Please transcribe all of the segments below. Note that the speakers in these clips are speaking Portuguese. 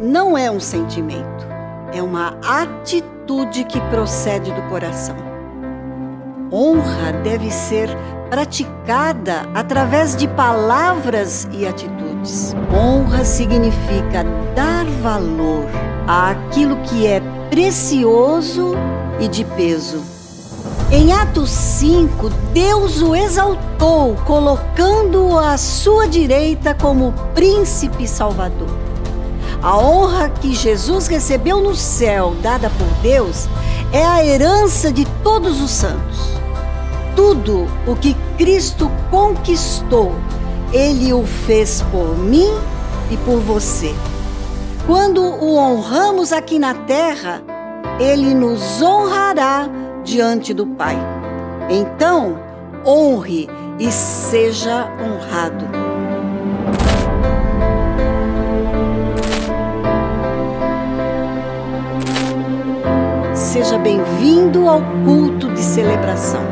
não é um sentimento, é uma atitude que procede do coração. Honra deve ser praticada através de palavras e atitudes. Honra significa dar valor àquilo que é precioso e de peso. Em Atos 5, Deus o exaltou, colocando-o à sua direita como príncipe salvador. A honra que Jesus recebeu no céu, dada por Deus, é a herança de todos os santos. Tudo o que Cristo conquistou, Ele o fez por mim e por você. Quando o honramos aqui na terra, Ele nos honrará diante do Pai. Então, honre e seja honrado. Seja bem-vindo ao culto de celebração.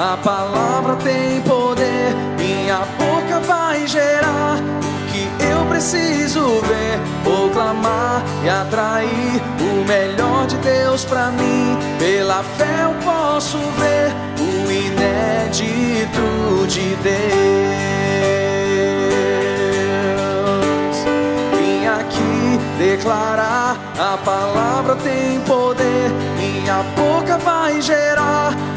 A palavra tem poder, minha boca vai gerar o que eu preciso ver, proclamar e atrair o melhor de Deus para mim. Pela fé eu posso ver o inédito de Deus. Vim aqui declarar: a palavra tem poder, minha boca vai gerar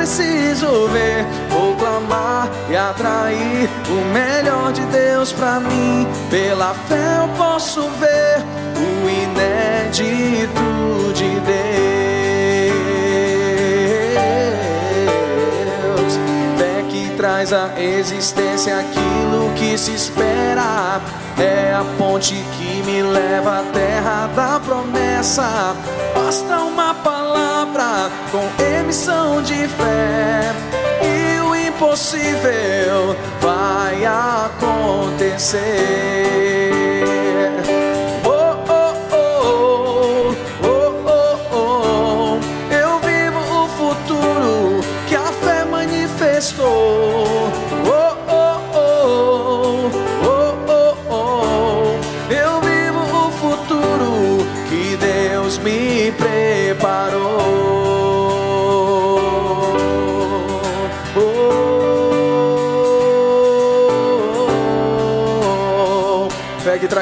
preciso ver, proclamar e atrair o melhor de Deus para mim. Pela fé eu posso ver o inédito de Deus. Traz à existência aquilo que se espera. É a ponte que me leva à terra da promessa. Basta uma palavra com emissão de fé e o impossível vai acontecer.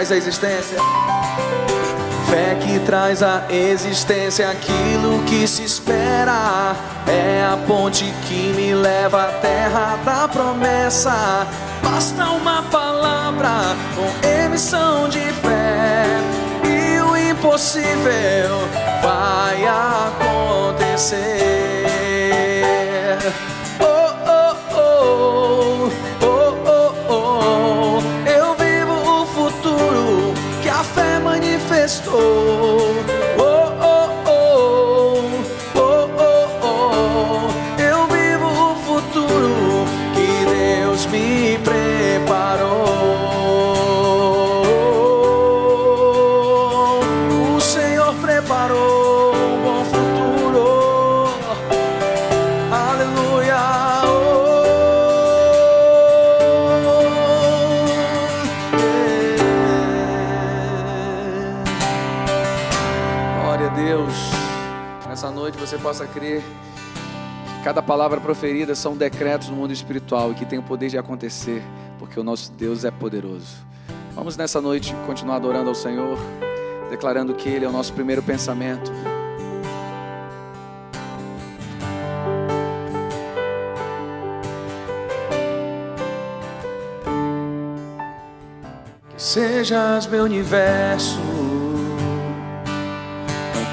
Traz a existência. Fé que traz a existência aquilo que se espera. É a ponte que me leva à terra da promessa. Basta uma palavra com emissão de fé. E o impossível vai acontecer. Cada palavra proferida são decretos no mundo espiritual e que tem o poder de acontecer, porque o nosso Deus é poderoso. Vamos nessa noite continuar adorando ao Senhor, declarando que Ele é o nosso primeiro pensamento. Sejas meu universo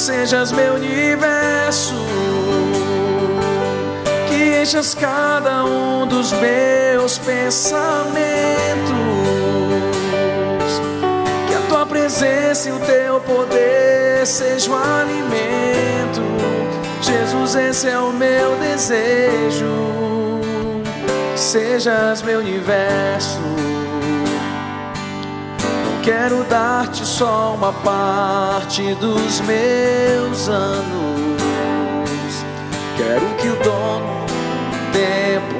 Que sejas meu universo enchas cada um dos meus pensamentos. Que a tua presença e o teu poder sejam alimento. Jesus, esse é o meu desejo. Que sejas meu universo. Quero dar-te só uma parte dos meus anos. Quero que o dono tempo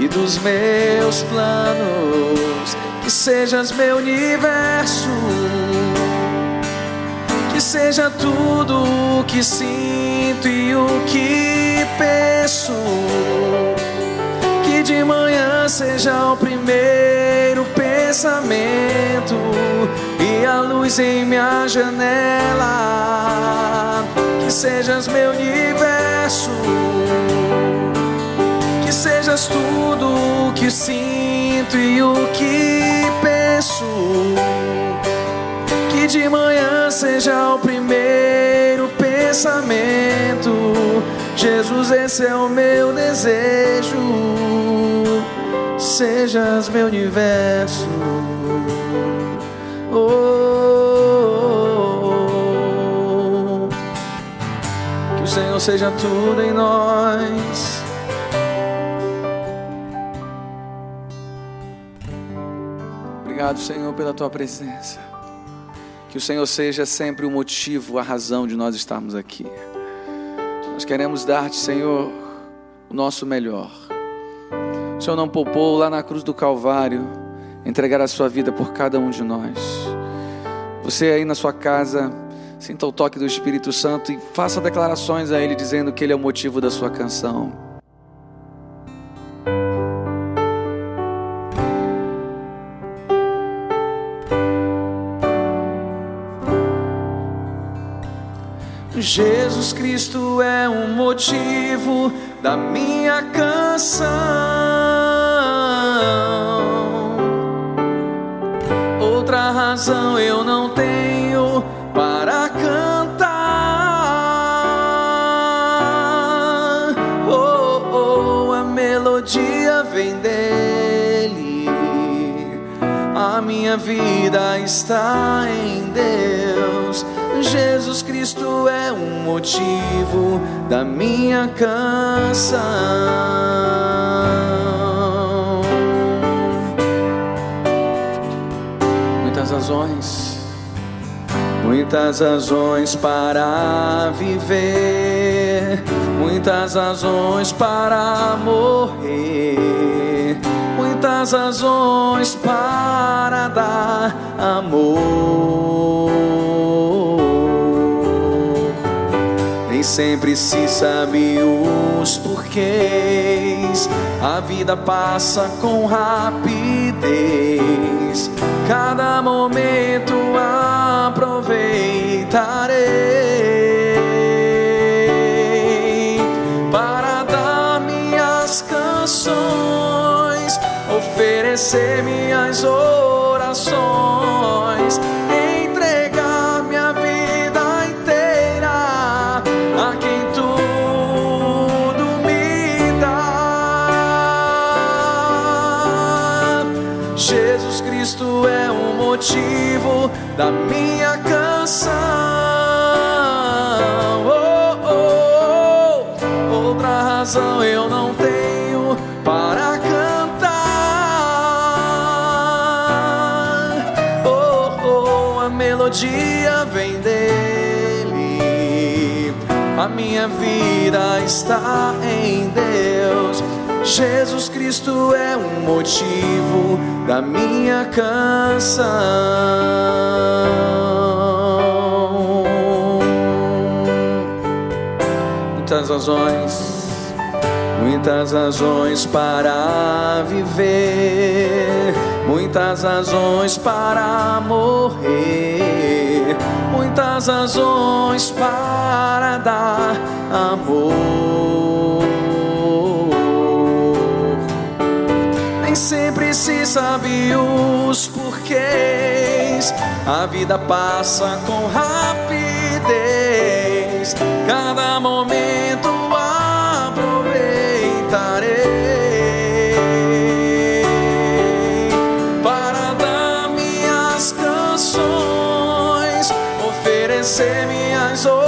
e dos meus planos. Que sejas meu universo, que seja tudo o que sinto e o que penso. Que de manhã seja o primeiro pensamento e a luz em minha janela. Que sejas meu universo sejas tudo o que sinto e o que penso. Que de manhã seja o primeiro pensamento. Jesus, esse é o meu desejo. Sejas meu universo. Oh, oh, oh. Que o Senhor seja tudo em nós. Obrigado, Senhor, pela tua presença. Que o Senhor seja sempre o motivo, a razão de nós estarmos aqui. Nós queremos dar-te, Senhor, o nosso melhor. O Senhor não poupou lá na cruz do Calvário entregar a sua vida por cada um de nós. Você aí na sua casa, sinta o toque do Espírito Santo e faça declarações a Ele dizendo que Ele é o motivo da sua canção. Jesus Cristo é o motivo da minha canção. Razão eu não tenho para cantar. Oh, oh, a melodia vem dele. A minha vida está em Deus. Jesus Cristo é o motivo da minha canção. Razões, muitas razões para viver, muitas razões para morrer, muitas razões para dar amor. sempre se sabe os porquês. A vida passa com rapidez. Cada momento aproveitarei para dar minhas canções, oferecer minhas orações da minha canção. Oh, oh, oh. Outra razão eu não tenho para cantar. Oh, oh, a melodia vem dele. A minha vida está em Deus. Jesus Cristo é o motivo da minha canção. Muitas razões, muitas razões para viver, muitas razões para morrer, muitas razões para dar amor. Sempre se sabe os porquês. A vida passa com rapidez. Cada momento aproveitarei para dar minhas canções, oferecer minhas orações.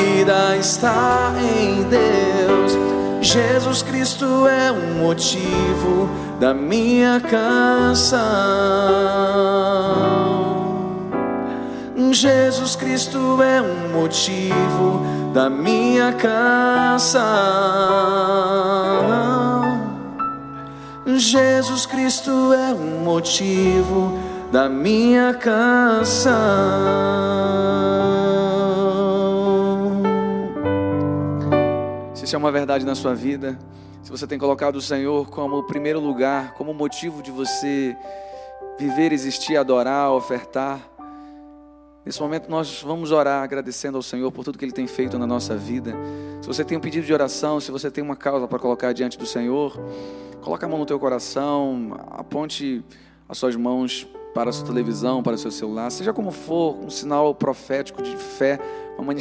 Vida está em Deus. Jesus Cristo é um motivo da minha canção. Jesus Cristo é um motivo da minha canção. Jesus Cristo é um motivo da minha canção. Se é uma verdade na sua vida, se você tem colocado o Senhor como o primeiro lugar, como motivo de você viver, existir, adorar, ofertar, nesse momento nós vamos orar agradecendo ao Senhor por tudo que Ele tem feito na nossa vida. Se você tem um pedido de oração, se você tem uma causa para colocar diante do Senhor, coloque a mão no teu coração, aponte as suas mãos para a sua televisão, para o seu celular, seja como for, um sinal profético de fé, uma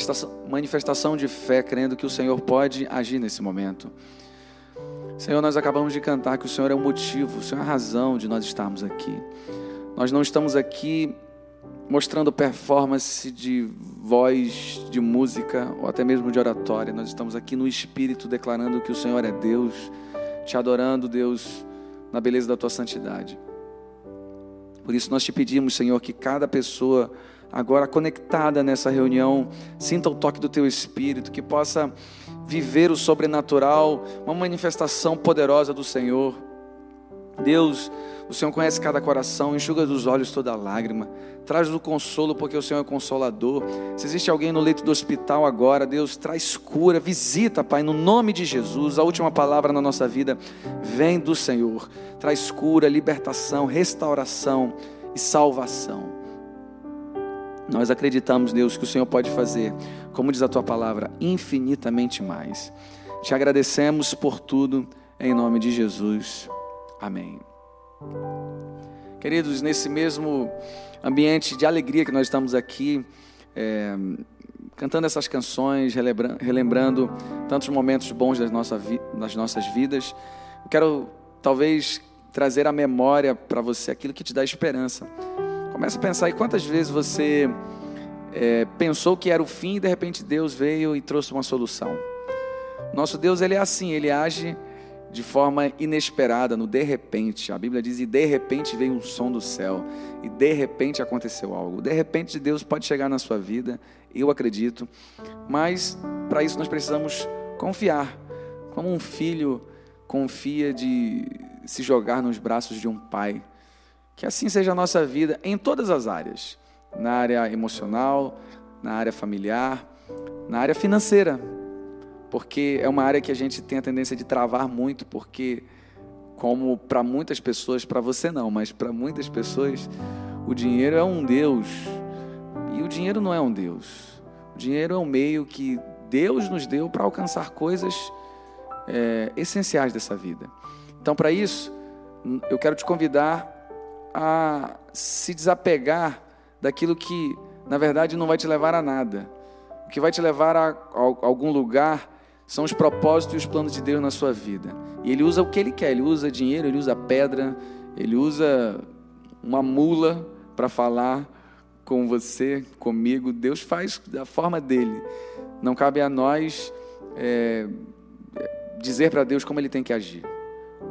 manifestação, de fé, crendo que o Senhor pode agir nesse momento. Senhor, nós acabamos de cantar que o Senhor é o motivo, o Senhor é a razão de nós estarmos aqui. Nós não estamos aqui mostrando performance de voz, de música ou até mesmo de oratória. Nós estamos aqui no Espírito declarando que o Senhor é Deus, te adorando, Deus, na beleza da tua santidade. Por isso nós te pedimos, Senhor, que cada pessoa agora conectada nessa reunião sinta o toque do teu Espírito, que possa viver o sobrenatural, uma manifestação poderosa do Senhor. Deus, o Senhor conhece cada coração, enxuga dos olhos toda lágrima, traz o consolo, porque o Senhor é consolador. Se existe alguém no leito do hospital agora, Deus, traz cura, visita, Pai, no nome de Jesus. A última palavra na nossa vida vem do Senhor, traz cura, libertação, restauração e salvação. Nós acreditamos, Deus, que o Senhor pode fazer, como diz a tua palavra, infinitamente mais. Te agradecemos por tudo, em nome de Jesus. Amém. Queridos, nesse mesmo ambiente de alegria que nós estamos aqui, é, cantando essas canções, relembrando, relembrando, tantos momentos bons das, nossa das nossas vidas, eu quero talvez trazer à memória para você aquilo que te dá esperança. Começa a pensar aí quantas vezes você é, pensou que era o fim e de repente Deus veio e trouxe uma solução. Nosso Deus, ele é assim, ele age de forma inesperada, no de repente. A Bíblia diz: e de repente veio um som do céu, e de repente aconteceu algo. De repente Deus pode chegar na sua vida, eu acredito, mas para isso nós precisamos confiar, como um filho confia de se jogar nos braços de um pai. Que assim seja a nossa vida em todas as áreas: na área emocional, na área familiar, na área financeira. Porque é uma área que a gente tem a tendência de travar muito, porque, como para muitas pessoas, para você não, mas para muitas pessoas, o dinheiro é um Deus. E o dinheiro não é um Deus. O dinheiro é um meio que Deus nos deu para alcançar coisas é, essenciais dessa vida. Então, para isso, eu quero te convidar a se desapegar daquilo que na verdade, não vai te levar a nada. O que vai te levar a, a, a algum lugar são os propósitos e os planos de Deus na sua vida. E Ele usa o que Ele quer. Ele usa dinheiro, Ele usa pedra, Ele usa uma mula para falar com você, comigo. Deus faz da forma dele. Não cabe a nós é, dizer para Deus como Ele tem que agir.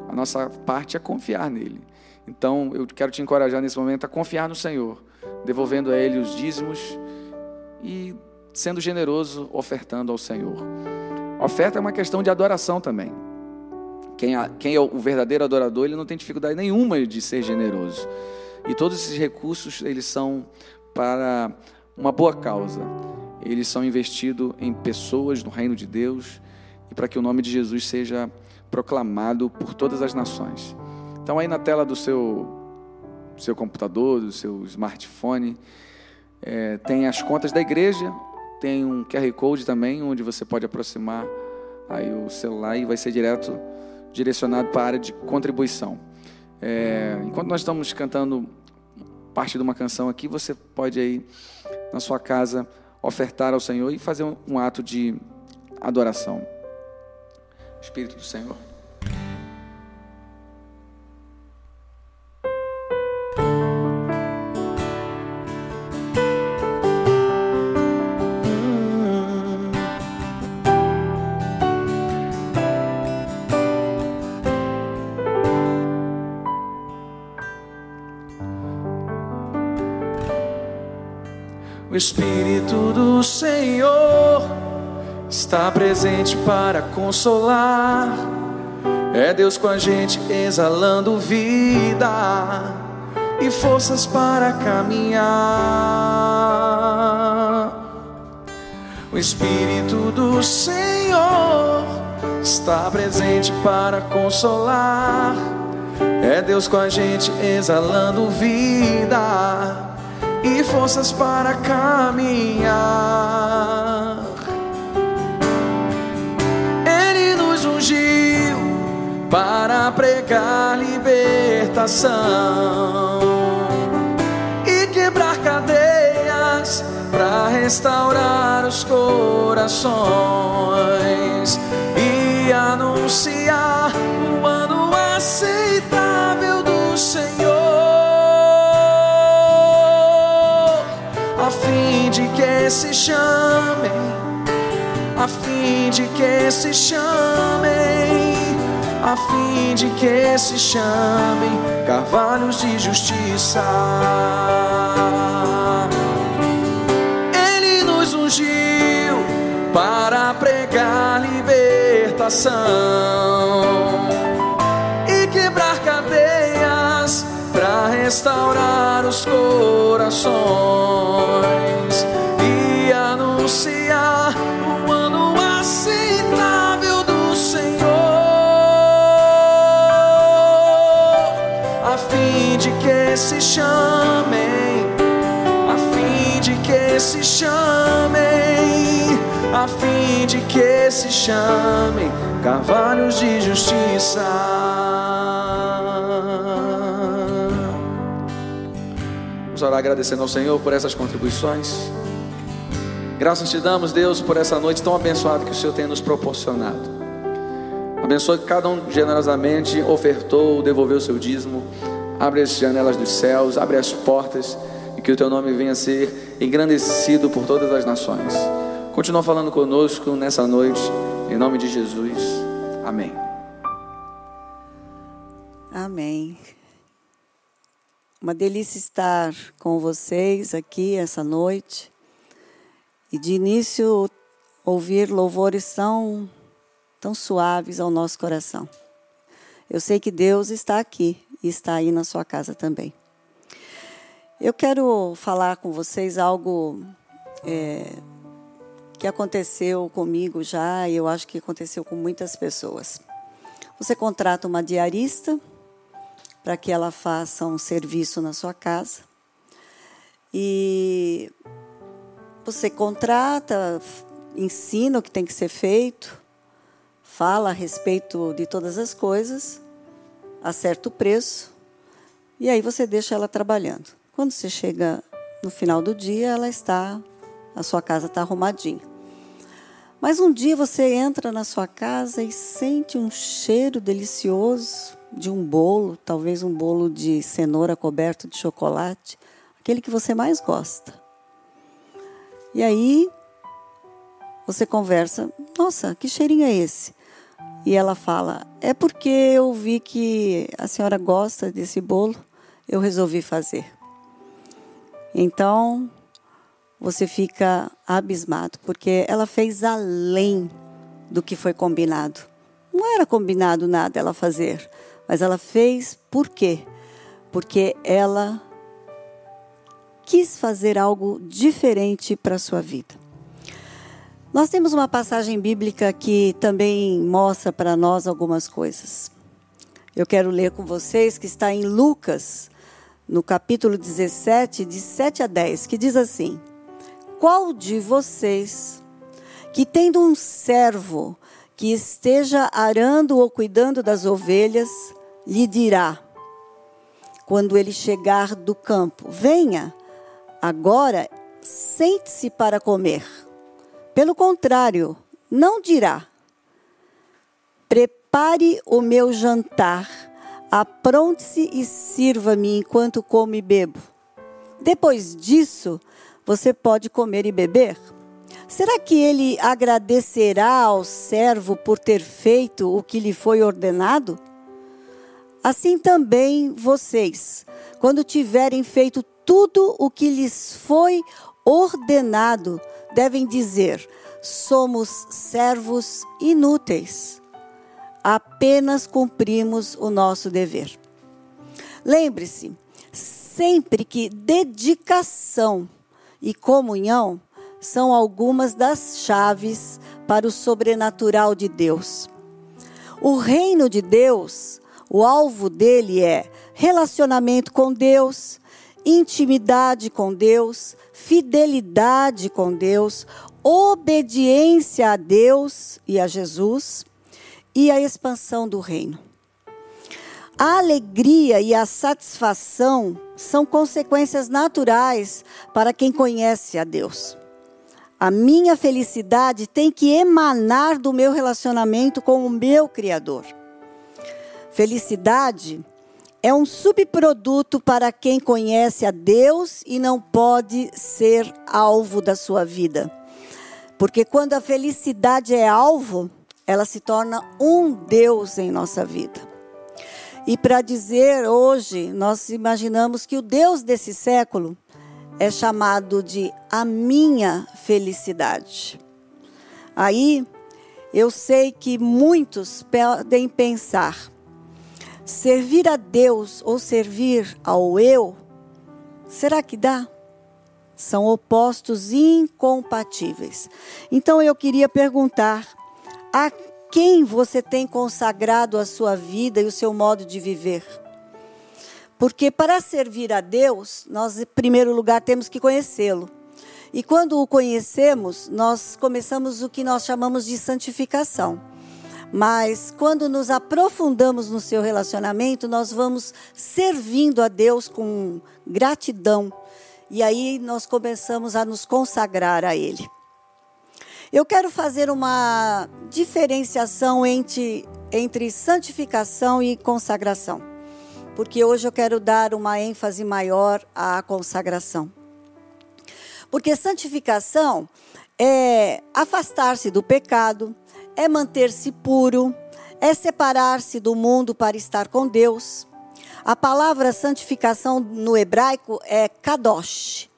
A nossa parte é confiar nele. Então, eu quero te encorajar nesse momento a confiar no Senhor, devolvendo a Ele os dízimos e sendo generoso, ofertando ao Senhor. A oferta é uma questão de adoração também. Quem, quem é o verdadeiro adorador, ele não tem dificuldade nenhuma de ser generoso. E todos esses recursos, eles são para uma boa causa. Eles são investidos em pessoas no reino de Deus e para que o nome de Jesus seja proclamado por todas as nações. Então, aí na tela do seu, seu computador, do seu smartphone, é, tem as contas da igreja, tem um QR Code também, onde você pode aproximar aí o celular e vai ser direto direcionado para a área de contribuição. É, enquanto nós estamos cantando parte de uma canção aqui, você pode aí na sua casa ofertar ao Senhor e fazer um, um ato de adoração. Espírito do Senhor. Espírito do Senhor está presente para consolar. É Deus com a gente exalando vida e forças para caminhar. O Espírito do Senhor está presente para consolar. É Deus com a gente exalando vida e forças para caminhar. Ele nos ungiu para pregar libertação e quebrar cadeias para restaurar os corações e anunciar se chamem, a fim de que se chamem, a fim de que se chamem carvalhos de justiça. Ele nos ungiu para pregar libertação e quebrar cadeias para restaurar os corações anunciar o ano aceitável do Senhor, a fim de que se chamem, a fim de que se chamem, a fim de que se chamem carvalhos de justiça. Vamos orar agradecendo ao Senhor por essas contribuições. Graças te damos, Deus, por essa noite tão abençoada que o Senhor tem nos proporcionado. Abençoe que cada um generosamente ofertou, devolveu o seu dízimo. Abre as janelas dos céus, abre as portas e que o teu nome venha a ser engrandecido por todas as nações. Continua falando conosco nessa noite, em nome de Jesus. Amém. Amém. Uma delícia estar com vocês aqui essa noite. E de início, ouvir louvores tão, tão suaves ao nosso coração. Eu sei que Deus está aqui e está aí na sua casa também. Eu quero falar com vocês algo é, que aconteceu comigo já e eu acho que aconteceu com muitas pessoas. Você contrata uma diarista para que ela faça um serviço na sua casa e você contrata, ensina o que tem que ser feito, fala a respeito de todas as coisas, acerta o preço e aí você deixa ela trabalhando. Quando você chega no final do dia ela está, a sua casa está arrumadinha. Mas um dia você entra na sua casa e sente um cheiro delicioso de um bolo, talvez um bolo de cenoura coberto de chocolate, aquele que você mais gosta. E aí você conversa, nossa, que cheirinho é esse? E ela fala, é porque eu vi que a senhora gosta desse bolo, eu resolvi fazer. Então, você fica abismado, porque ela fez além do que foi combinado. Não era combinado nada ela fazer, mas ela fez por quê? Porque ela quis fazer algo diferente para a sua vida. Nós temos uma passagem bíblica que também mostra para nós algumas coisas. Eu quero ler com vocês que está em Lucas, no capítulo 17, de 7 a 10, que diz assim: qual de vocês que tendo um servo que esteja arando ou cuidando das ovelhas, lhe dirá, quando ele chegar do campo: Venha, agora sente-se para comer. Pelo contrário, não dirá: Prepare o meu jantar, apronte-se e sirva-me enquanto como e bebo. Depois disso, você pode comer e beber? Será que ele agradecerá ao servo por ter feito o que lhe foi ordenado? Assim também vocês, quando tiverem feito tudo o que lhes foi ordenado, devem dizer: somos servos inúteis. Apenas cumprimos o nosso dever. Lembre-se, sempre que dedicação e comunhão são algumas das chaves para o sobrenatural de Deus. O reino de Deus, o alvo dele é relacionamento com Deus, intimidade com Deus, fidelidade com Deus, obediência a Deus e a Jesus e a expansão do reino. A alegria e a satisfação são consequências naturais para quem conhece a Deus. A minha felicidade tem que emanar do meu relacionamento com o meu Criador. Felicidade é um subproduto para quem conhece a Deus e não pode ser alvo da sua vida. Porque quando a felicidade é alvo, ela se torna um Deus em nossa vida. E para dizer hoje, nós imaginamos que o Deus desse século é chamado de a minha felicidade. Aí eu sei que muitos podem pensar: servir a Deus ou servir ao eu, será que dá? São opostos incompatíveis. Então eu queria perguntar: a quem você tem consagrado a sua vida e o seu modo de viver. Porque para servir a Deus, nós, em primeiro lugar, temos que conhecê-lo. E quando o conhecemos, nós começamos o que nós chamamos de santificação. Mas quando nos aprofundamos no seu relacionamento, nós vamos servindo a Deus com gratidão. E aí nós começamos a nos consagrar a Ele. Eu quero fazer uma diferenciação entre, entre santificação e consagração, porque hoje eu quero dar uma ênfase maior à consagração. Porque santificação é afastar-se do pecado, é manter-se puro, é separar-se do mundo para estar com Deus. A palavra santificação no hebraico é kadosh,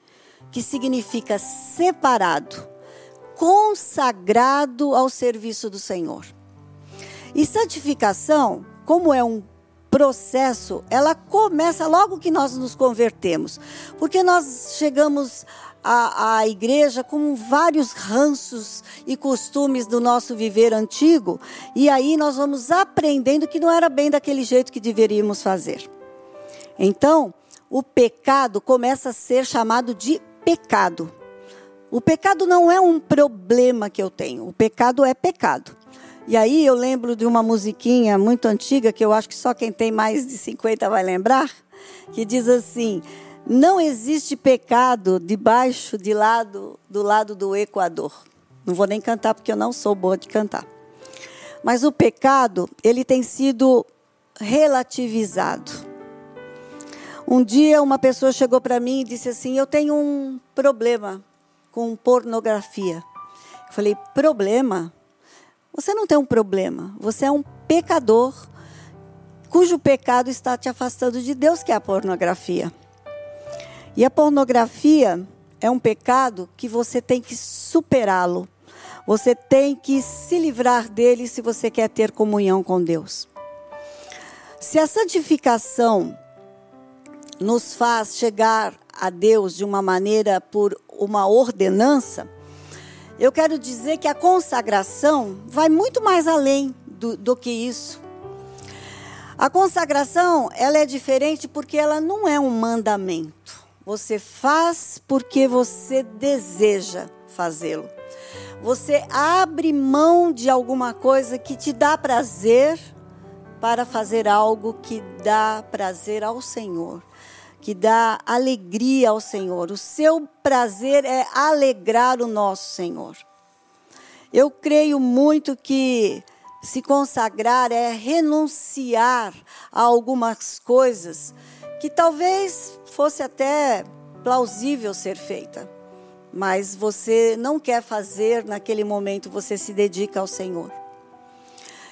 que significa separado consagrado ao serviço do Senhor. E santificação, como é um processo, ela começa logo que nós nos convertemos, porque nós chegamos à, à, igreja com vários ranços e costumes do nosso viver antigo, e aí nós vamos aprendendo que não era bem daquele jeito que deveríamos fazer. Então, o pecado começa a ser chamado de pecado. O pecado não é um problema que eu tenho, o pecado é pecado. E aí eu lembro de uma musiquinha muito antiga, que eu acho que só quem tem mais de 50 vai lembrar, que diz assim: Não existe pecado debaixo de lado do lado do Equador. Não vou nem cantar porque eu não sou boa de cantar. Mas o pecado, ele tem sido relativizado. Um dia uma pessoa chegou para mim e disse assim: "Eu tenho um problema com pornografia". Eu falei: "Problema? Você não tem um problema. Você é um pecador cujo pecado está te afastando de Deus, que é a pornografia. E a pornografia é um pecado que você tem que superá-lo. Você tem que se livrar dele se você quer ter comunhão com Deus. Se a santificação nos faz chegar a Deus de uma maneira por uma ordenança, eu quero dizer que a consagração vai muito mais além do, do que isso. A consagração, ela é diferente porque ela não é um mandamento. Você faz porque você deseja fazê-lo. Você abre mão de alguma coisa que te dá prazer para fazer algo que dá prazer ao Senhor, que dá alegria ao Senhor. O seu prazer é alegrar o nosso Senhor. Eu creio muito que se consagrar é renunciar a algumas coisas que talvez fosse até plausível ser feita, mas você não quer fazer naquele momento, você se dedica ao Senhor.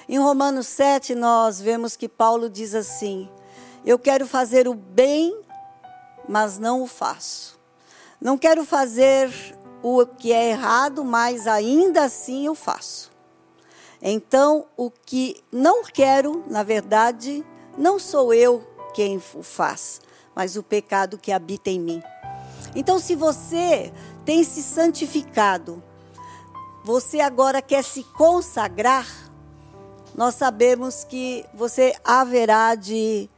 Em Romanos 7, nós vemos que Paulo diz assim: Eu quero fazer o bem, mas não o faço. Não quero fazer o que é errado, mas ainda assim eu faço. Então, o que não quero, na verdade, não sou eu quem o faz, mas o pecado que habita em mim. Então, se você tem se santificado, você agora quer se consagrar, nós sabemos que você haverá de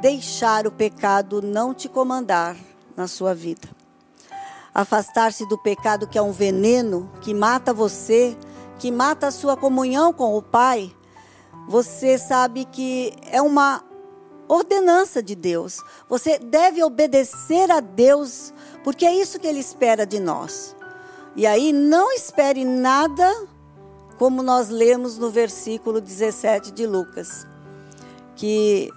deixar o pecado não te comandar na sua vida. Afastar-se do pecado que é um veneno que mata você que mata a sua comunhão com o Pai, você sabe que é uma ordenança de Deus. Você deve obedecer a Deus, porque é isso que Ele espera de nós. E aí não espere nada, como nós lemos no versículo 17 de Lucas, que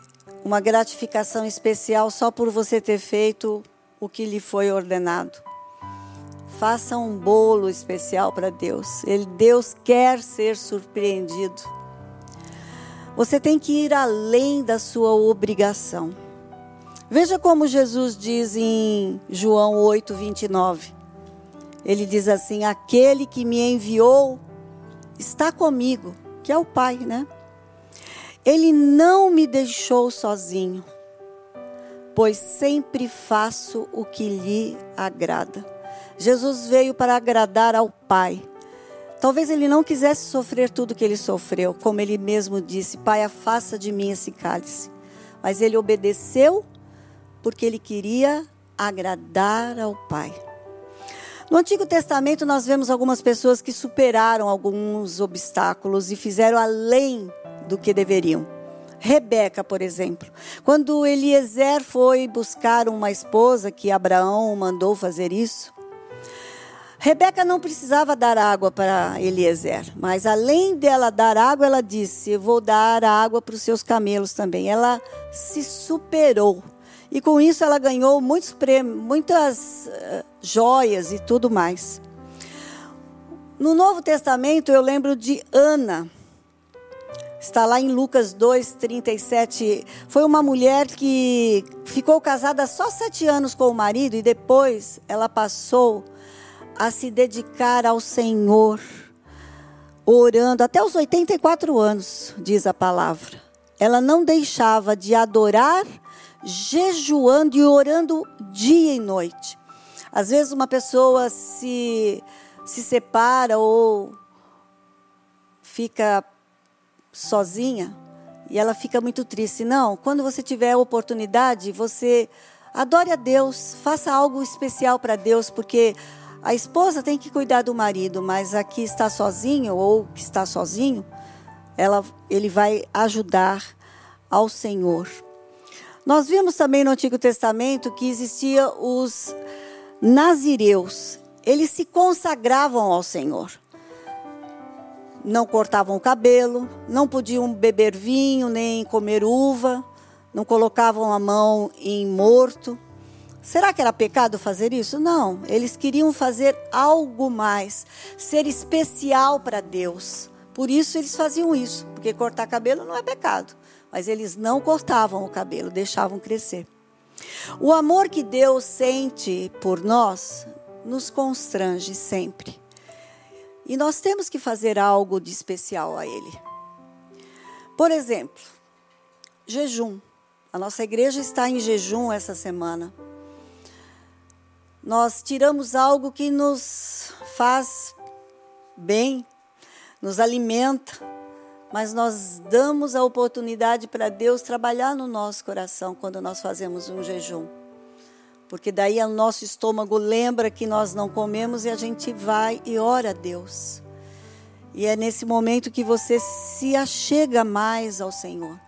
uma gratificação especial só por você ter feito o que lhe foi ordenado. Faça um bolo especial para Deus. Ele, Deus quer ser surpreendido. Você tem que ir além da sua obrigação. Veja como Jesus diz em João 8, 29. Ele diz assim: Aquele que me enviou está comigo, que é o Pai, né? Ele não me deixou sozinho, pois sempre faço o que lhe agrada. Jesus veio para agradar ao Pai. Talvez ele não quisesse sofrer tudo que ele sofreu, como ele mesmo disse: Pai, afasta de mim esse cálice. Mas ele obedeceu porque ele queria agradar ao Pai. No Antigo Testamento, nós vemos algumas pessoas que superaram alguns obstáculos e fizeram além do que deveriam. Rebeca, por exemplo. Quando Eliezer foi buscar uma esposa, que Abraão mandou fazer isso, Rebeca não precisava dar água para Eliezer, mas além dela dar água, ela disse: Eu vou dar água para os seus camelos também. Ela se superou. E com isso ela ganhou muitos prêmios, muitas uh, joias e tudo mais. No Novo Testamento eu lembro de Ana. Está lá em Lucas 2, 37. Foi uma mulher que ficou casada só sete anos com o marido e depois ela passou a se dedicar ao Senhor, orando até os 84 anos, diz a palavra. Ela não deixava de adorar, jejuando e orando dia e noite. Às vezes uma pessoa se, se separa ou fica sozinha e ela fica muito triste. Não, quando você tiver a oportunidade, você adore a Deus, faça algo especial para Deus, porque a esposa tem que cuidar do marido, mas a que está sozinho ou que está sozinho, ela, ele vai ajudar ao Senhor. Nós vimos também no Antigo Testamento que existia os nazireus. Eles se consagravam ao Senhor. Não cortavam o cabelo, não podiam beber vinho nem comer uva, não colocavam a mão em morto. Será que era pecado fazer isso? Não. Eles queriam fazer algo mais, ser especial para Deus. Por isso eles faziam isso, porque cortar cabelo não é pecado mas eles não cortavam o cabelo, deixavam crescer. O amor que Deus sente por nós nos constrange sempre. E nós temos que fazer algo de especial a Ele. Por exemplo, jejum. A nossa igreja está em jejum essa semana. Nós tiramos algo que nos faz bem, nos alimenta, mas nós damos a oportunidade para Deus trabalhar no nosso coração quando nós fazemos um jejum. Porque daí o nosso estômago lembra que nós não comemos e a gente vai e ora a Deus. E é nesse momento que você se achega mais ao Senhor.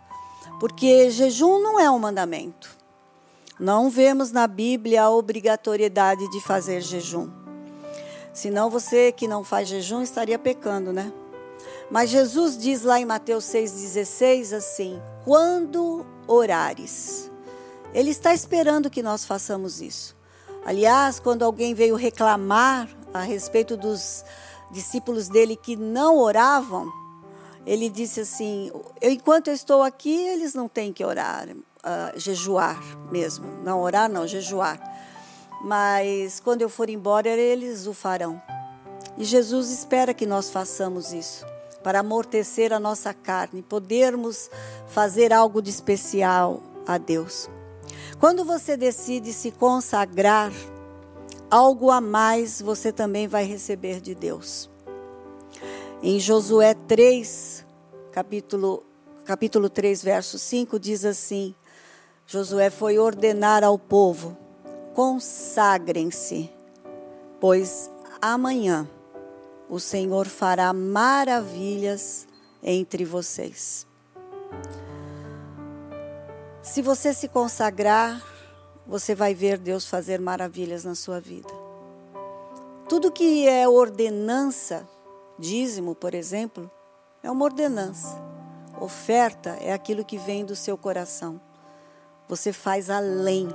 Porque jejum não é um mandamento. Não vemos na Bíblia a obrigatoriedade de fazer jejum. Senão você que não faz jejum estaria pecando, né? Mas Jesus diz lá em Mateus 6,16 assim: quando orares. Ele está esperando que nós façamos isso. Aliás, quando alguém veio reclamar a respeito dos discípulos dele que não oravam, ele disse assim: enquanto eu estou aqui, eles não têm que orar, uh, jejuar mesmo. Não orar, não, jejuar. Mas quando eu for embora, eles o farão. E Jesus espera que nós façamos isso para amortecer a nossa carne, podermos fazer algo de especial a Deus. Quando você decide se consagrar, algo a mais você também vai receber de Deus. Em Josué 3, capítulo, capítulo 3, verso 5, diz assim: Josué foi ordenar ao povo: consagrem-se, pois amanhã o Senhor fará maravilhas entre vocês. Se você se consagrar, você vai ver Deus fazer maravilhas na sua vida. Tudo que é ordenança, dízimo, por exemplo, é uma ordenança. Oferta é aquilo que vem do seu coração. Você faz além.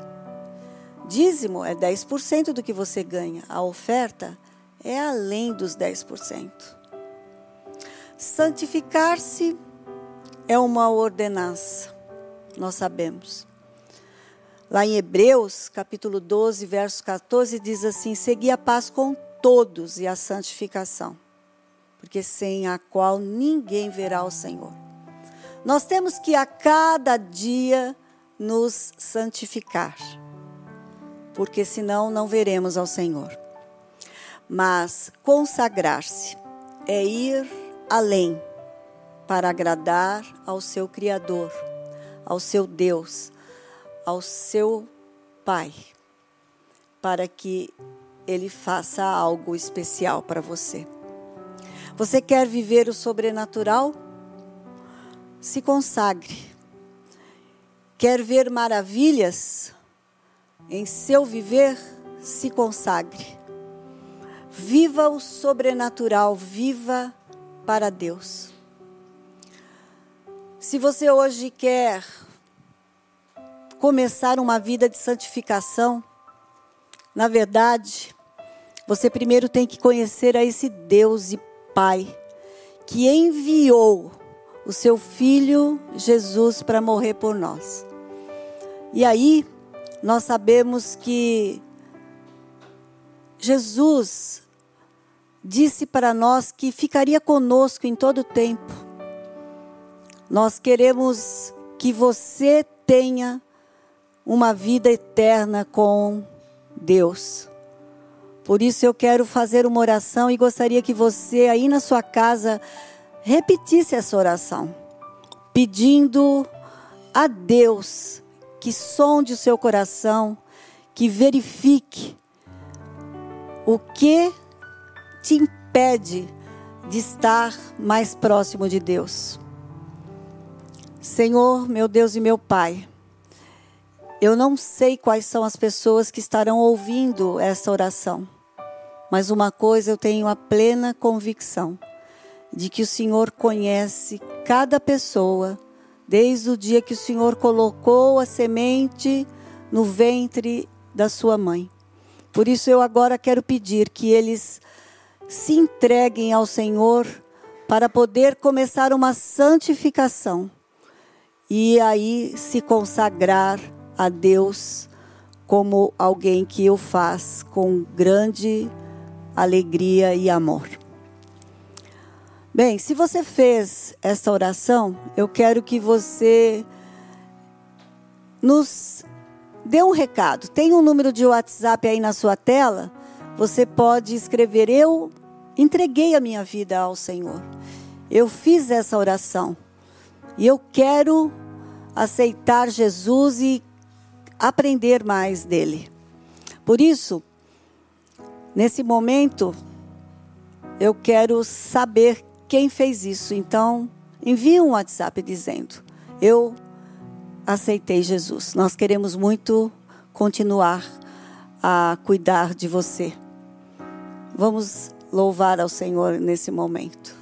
Dízimo é 10% do que você ganha. A oferta é além dos 10%. Santificar-se é uma ordenança, nós sabemos. Lá em Hebreus, capítulo 12, verso 14, diz assim: Segui a paz com todos e a santificação, porque sem a qual ninguém verá o Senhor. Nós temos que a cada dia nos santificar, porque senão não veremos ao Senhor. Mas consagrar-se é ir além para agradar ao seu Criador, ao seu Deus, ao seu Pai, para que Ele faça algo especial para você. Você quer viver o sobrenatural? Se consagre. Quer ver maravilhas em seu viver? Se consagre. Viva o sobrenatural, viva para Deus. Se você hoje quer começar uma vida de santificação, na verdade, você primeiro tem que conhecer a esse Deus e Pai que enviou o seu filho Jesus para morrer por nós. E aí, nós sabemos que Jesus disse para nós que ficaria conosco em todo o tempo. Nós queremos que você tenha uma vida eterna com Deus. Por isso eu quero fazer uma oração e gostaria que você aí na sua casa repetisse essa oração, pedindo a Deus que sonde o seu coração, que verifique o que te impede de estar mais próximo de Deus? Senhor, meu Deus e meu Pai, Eu não sei quais são as pessoas que estarão ouvindo essa oração, mas uma coisa eu tenho a plena convicção de que o Senhor conhece cada pessoa desde o dia que o Senhor colocou a semente no ventre da sua mãe. Por isso eu agora quero pedir que eles se entreguem ao Senhor para poder começar uma santificação e aí se consagrar a Deus como alguém que o faz com grande alegria e amor. Bem, se você fez essa oração, eu quero que você nos dê um recado. Tem um número de WhatsApp aí na sua tela. Você pode escrever: Eu entreguei a minha vida ao Senhor. Eu fiz essa oração. E eu quero aceitar Jesus e aprender mais dele. Por isso, nesse momento, eu quero saber quem fez isso. Então, envie um WhatsApp dizendo: Eu aceitei Jesus. Nós queremos muito continuar a cuidar de você. Vamos louvar ao Senhor nesse momento.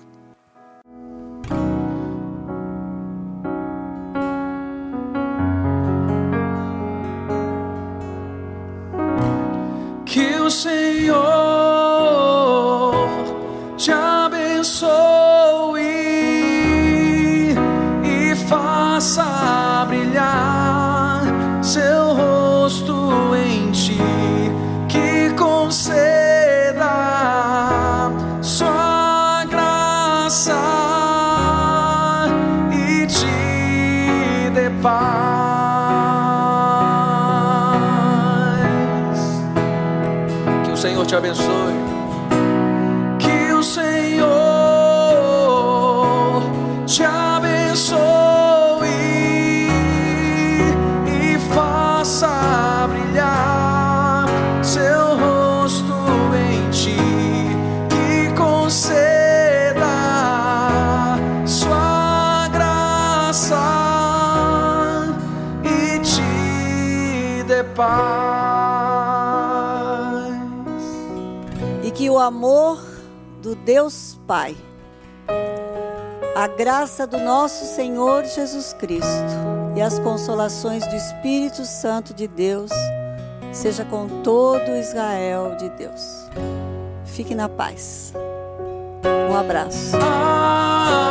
Deus Pai, a graça do nosso Senhor Jesus Cristo e as consolações do Espírito Santo de Deus seja com todo Israel de Deus. Fique na paz. Um abraço. Ah.